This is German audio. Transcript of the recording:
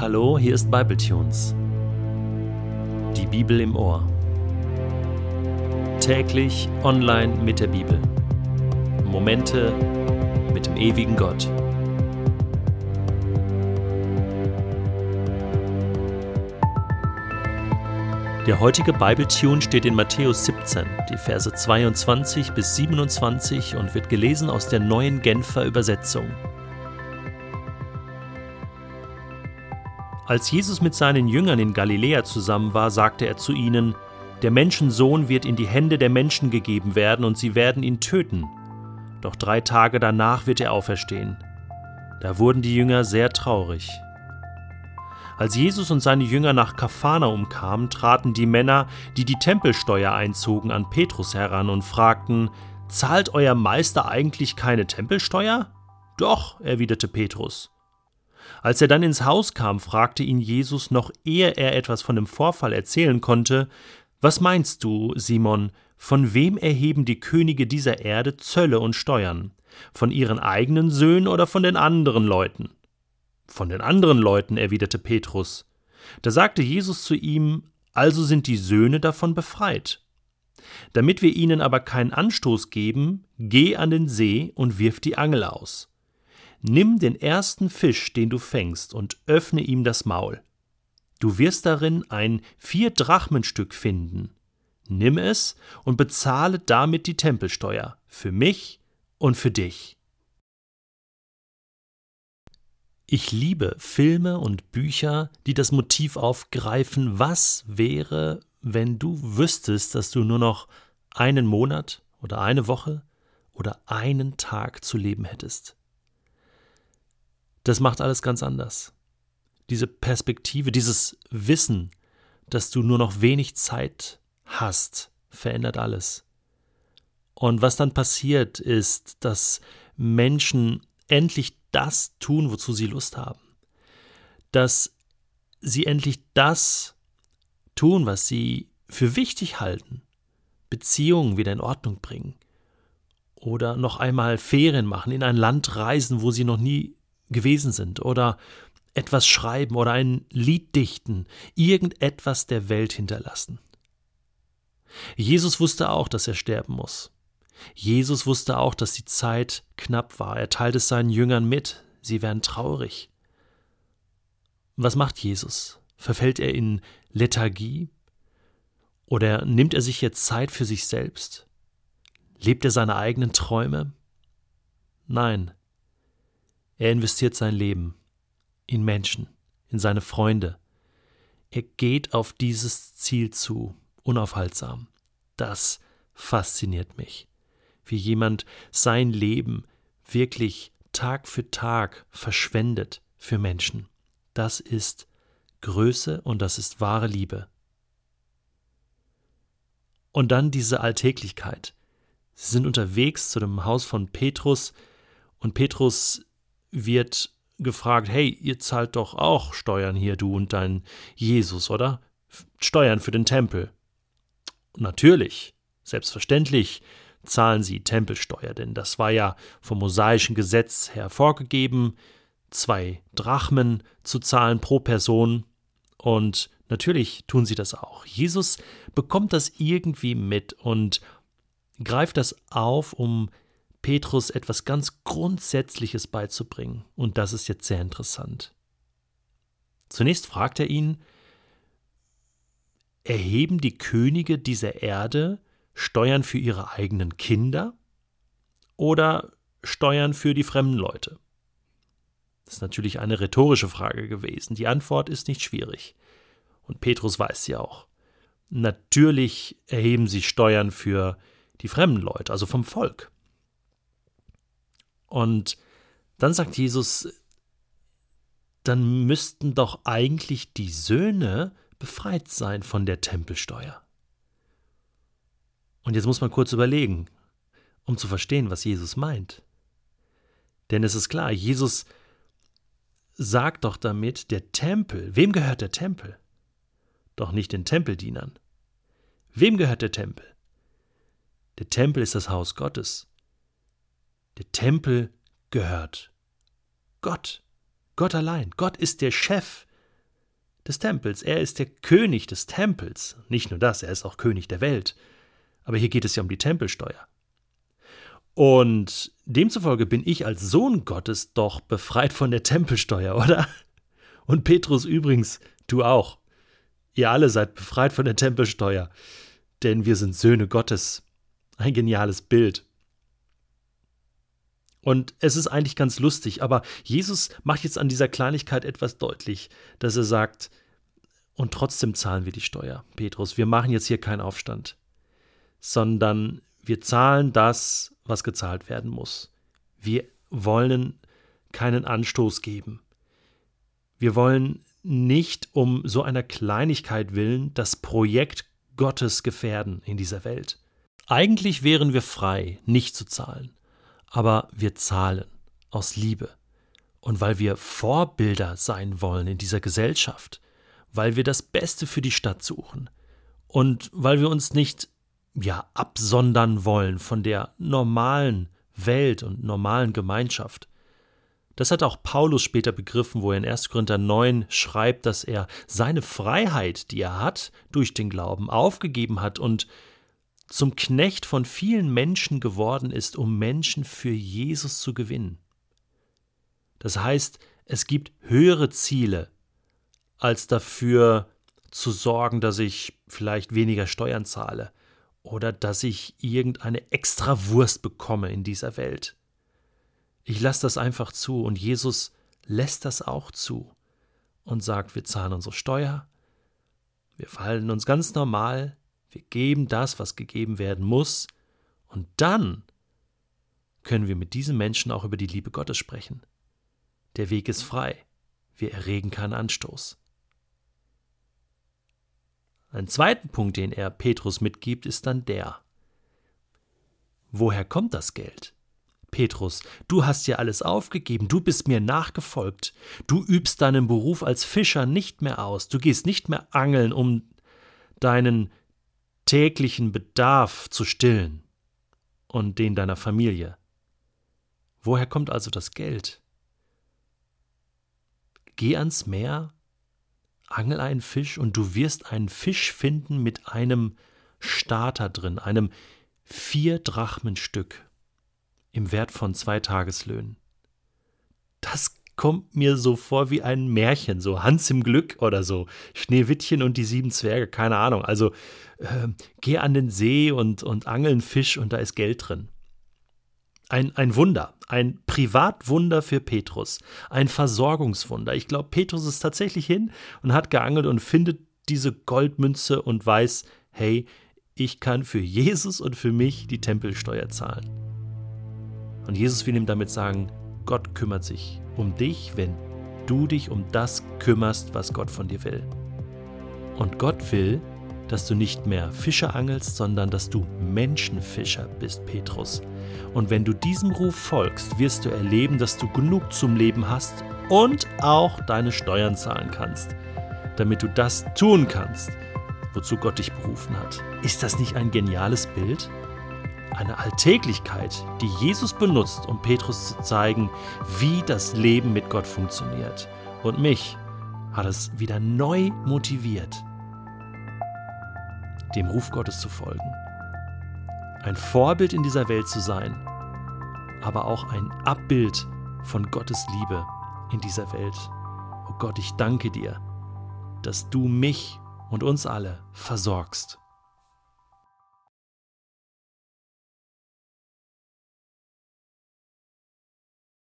Hallo, hier ist Bibletunes. Die Bibel im Ohr. Täglich online mit der Bibel. Momente mit dem ewigen Gott. Der heutige Bibletune steht in Matthäus 17, die Verse 22 bis 27 und wird gelesen aus der neuen Genfer Übersetzung. Als Jesus mit seinen Jüngern in Galiläa zusammen war, sagte er zu ihnen, Der Menschensohn wird in die Hände der Menschen gegeben werden und sie werden ihn töten. Doch drei Tage danach wird er auferstehen. Da wurden die Jünger sehr traurig. Als Jesus und seine Jünger nach Kapharnaum kamen, traten die Männer, die die Tempelsteuer einzogen, an Petrus heran und fragten: Zahlt euer Meister eigentlich keine Tempelsteuer? Doch, erwiderte Petrus. Als er dann ins Haus kam, fragte ihn Jesus, noch ehe er etwas von dem Vorfall erzählen konnte, Was meinst du, Simon, von wem erheben die Könige dieser Erde Zölle und Steuern? Von ihren eigenen Söhnen oder von den anderen Leuten? Von den anderen Leuten, erwiderte Petrus. Da sagte Jesus zu ihm, Also sind die Söhne davon befreit. Damit wir ihnen aber keinen Anstoß geben, geh an den See und wirf die Angel aus. Nimm den ersten Fisch, den du fängst, und öffne ihm das Maul. Du wirst darin ein Vier-Drachenstück finden. Nimm es und bezahle damit die Tempelsteuer, für mich und für dich. Ich liebe Filme und Bücher, die das Motiv aufgreifen, was wäre, wenn du wüsstest, dass du nur noch einen Monat oder eine Woche oder einen Tag zu leben hättest. Das macht alles ganz anders. Diese Perspektive, dieses Wissen, dass du nur noch wenig Zeit hast, verändert alles. Und was dann passiert, ist, dass Menschen endlich das tun, wozu sie Lust haben. Dass sie endlich das tun, was sie für wichtig halten. Beziehungen wieder in Ordnung bringen. Oder noch einmal Ferien machen, in ein Land reisen, wo sie noch nie gewesen sind oder etwas schreiben oder ein Lied dichten, irgendetwas der Welt hinterlassen. Jesus wusste auch, dass er sterben muss. Jesus wusste auch, dass die Zeit knapp war. Er teilt es seinen Jüngern mit. Sie werden traurig. Was macht Jesus? Verfällt er in Lethargie? Oder nimmt er sich jetzt Zeit für sich selbst? Lebt er seine eigenen Träume? Nein, er investiert sein Leben in Menschen, in seine Freunde. Er geht auf dieses Ziel zu, unaufhaltsam. Das fasziniert mich, wie jemand sein Leben wirklich Tag für Tag verschwendet für Menschen. Das ist Größe und das ist wahre Liebe. Und dann diese Alltäglichkeit. Sie sind unterwegs zu dem Haus von Petrus und Petrus wird gefragt, hey, ihr zahlt doch auch Steuern hier, du und dein Jesus, oder? Steuern für den Tempel. Natürlich, selbstverständlich zahlen sie Tempelsteuer, denn das war ja vom mosaischen Gesetz her vorgegeben, zwei Drachmen zu zahlen pro Person, und natürlich tun sie das auch. Jesus bekommt das irgendwie mit und greift das auf, um Petrus etwas ganz Grundsätzliches beizubringen. Und das ist jetzt sehr interessant. Zunächst fragt er ihn, erheben die Könige dieser Erde Steuern für ihre eigenen Kinder oder Steuern für die fremden Leute? Das ist natürlich eine rhetorische Frage gewesen. Die Antwort ist nicht schwierig. Und Petrus weiß sie auch. Natürlich erheben sie Steuern für die fremden Leute, also vom Volk. Und dann sagt Jesus, dann müssten doch eigentlich die Söhne befreit sein von der Tempelsteuer. Und jetzt muss man kurz überlegen, um zu verstehen, was Jesus meint. Denn es ist klar, Jesus sagt doch damit, der Tempel, wem gehört der Tempel? Doch nicht den Tempeldienern. Wem gehört der Tempel? Der Tempel ist das Haus Gottes. Der Tempel gehört Gott. Gott allein. Gott ist der Chef des Tempels. Er ist der König des Tempels. Nicht nur das, er ist auch König der Welt. Aber hier geht es ja um die Tempelsteuer. Und demzufolge bin ich als Sohn Gottes doch befreit von der Tempelsteuer, oder? Und Petrus übrigens, du auch. Ihr alle seid befreit von der Tempelsteuer, denn wir sind Söhne Gottes. Ein geniales Bild. Und es ist eigentlich ganz lustig, aber Jesus macht jetzt an dieser Kleinigkeit etwas deutlich, dass er sagt, und trotzdem zahlen wir die Steuer, Petrus, wir machen jetzt hier keinen Aufstand, sondern wir zahlen das, was gezahlt werden muss. Wir wollen keinen Anstoß geben. Wir wollen nicht um so einer Kleinigkeit willen das Projekt Gottes gefährden in dieser Welt. Eigentlich wären wir frei, nicht zu zahlen aber wir zahlen aus Liebe und weil wir Vorbilder sein wollen in dieser Gesellschaft, weil wir das Beste für die Stadt suchen und weil wir uns nicht ja absondern wollen von der normalen Welt und normalen Gemeinschaft. Das hat auch Paulus später begriffen, wo er in 1. Korinther 9 schreibt, dass er seine Freiheit, die er hat, durch den Glauben aufgegeben hat und zum Knecht von vielen Menschen geworden ist, um Menschen für Jesus zu gewinnen. Das heißt, es gibt höhere Ziele, als dafür zu sorgen, dass ich vielleicht weniger Steuern zahle oder dass ich irgendeine extra Wurst bekomme in dieser Welt. Ich lasse das einfach zu und Jesus lässt das auch zu und sagt, wir zahlen unsere Steuer, wir verhalten uns ganz normal, wir geben das, was gegeben werden muss, und dann können wir mit diesen Menschen auch über die Liebe Gottes sprechen. Der Weg ist frei. Wir erregen keinen Anstoß. Ein zweiten Punkt, den er Petrus mitgibt, ist dann der. Woher kommt das Geld? Petrus, du hast ja alles aufgegeben, du bist mir nachgefolgt, du übst deinen Beruf als Fischer nicht mehr aus, du gehst nicht mehr angeln, um deinen täglichen Bedarf zu stillen und den deiner Familie. Woher kommt also das Geld? Geh ans Meer, angel einen Fisch und du wirst einen Fisch finden mit einem Starter drin, einem vier Drachmenstück im Wert von zwei Tageslöhnen. Das kommt mir so vor wie ein Märchen, so Hans im Glück oder so. Schneewittchen und die sieben Zwerge, keine Ahnung. Also äh, geh an den See und, und angel einen Fisch und da ist Geld drin. Ein, ein Wunder, ein Privatwunder für Petrus, ein Versorgungswunder. Ich glaube, Petrus ist tatsächlich hin und hat geangelt und findet diese Goldmünze und weiß, hey, ich kann für Jesus und für mich die Tempelsteuer zahlen. Und Jesus will ihm damit sagen, Gott kümmert sich um dich, wenn du dich um das kümmerst, was Gott von dir will. Und Gott will, dass du nicht mehr Fische angelst, sondern dass du Menschenfischer bist, Petrus. Und wenn du diesem Ruf folgst, wirst du erleben, dass du genug zum Leben hast und auch deine Steuern zahlen kannst, damit du das tun kannst, wozu Gott dich berufen hat. Ist das nicht ein geniales Bild? Eine Alltäglichkeit, die Jesus benutzt, um Petrus zu zeigen, wie das Leben mit Gott funktioniert. Und mich hat es wieder neu motiviert, dem Ruf Gottes zu folgen. Ein Vorbild in dieser Welt zu sein, aber auch ein Abbild von Gottes Liebe in dieser Welt. Oh Gott, ich danke dir, dass du mich und uns alle versorgst.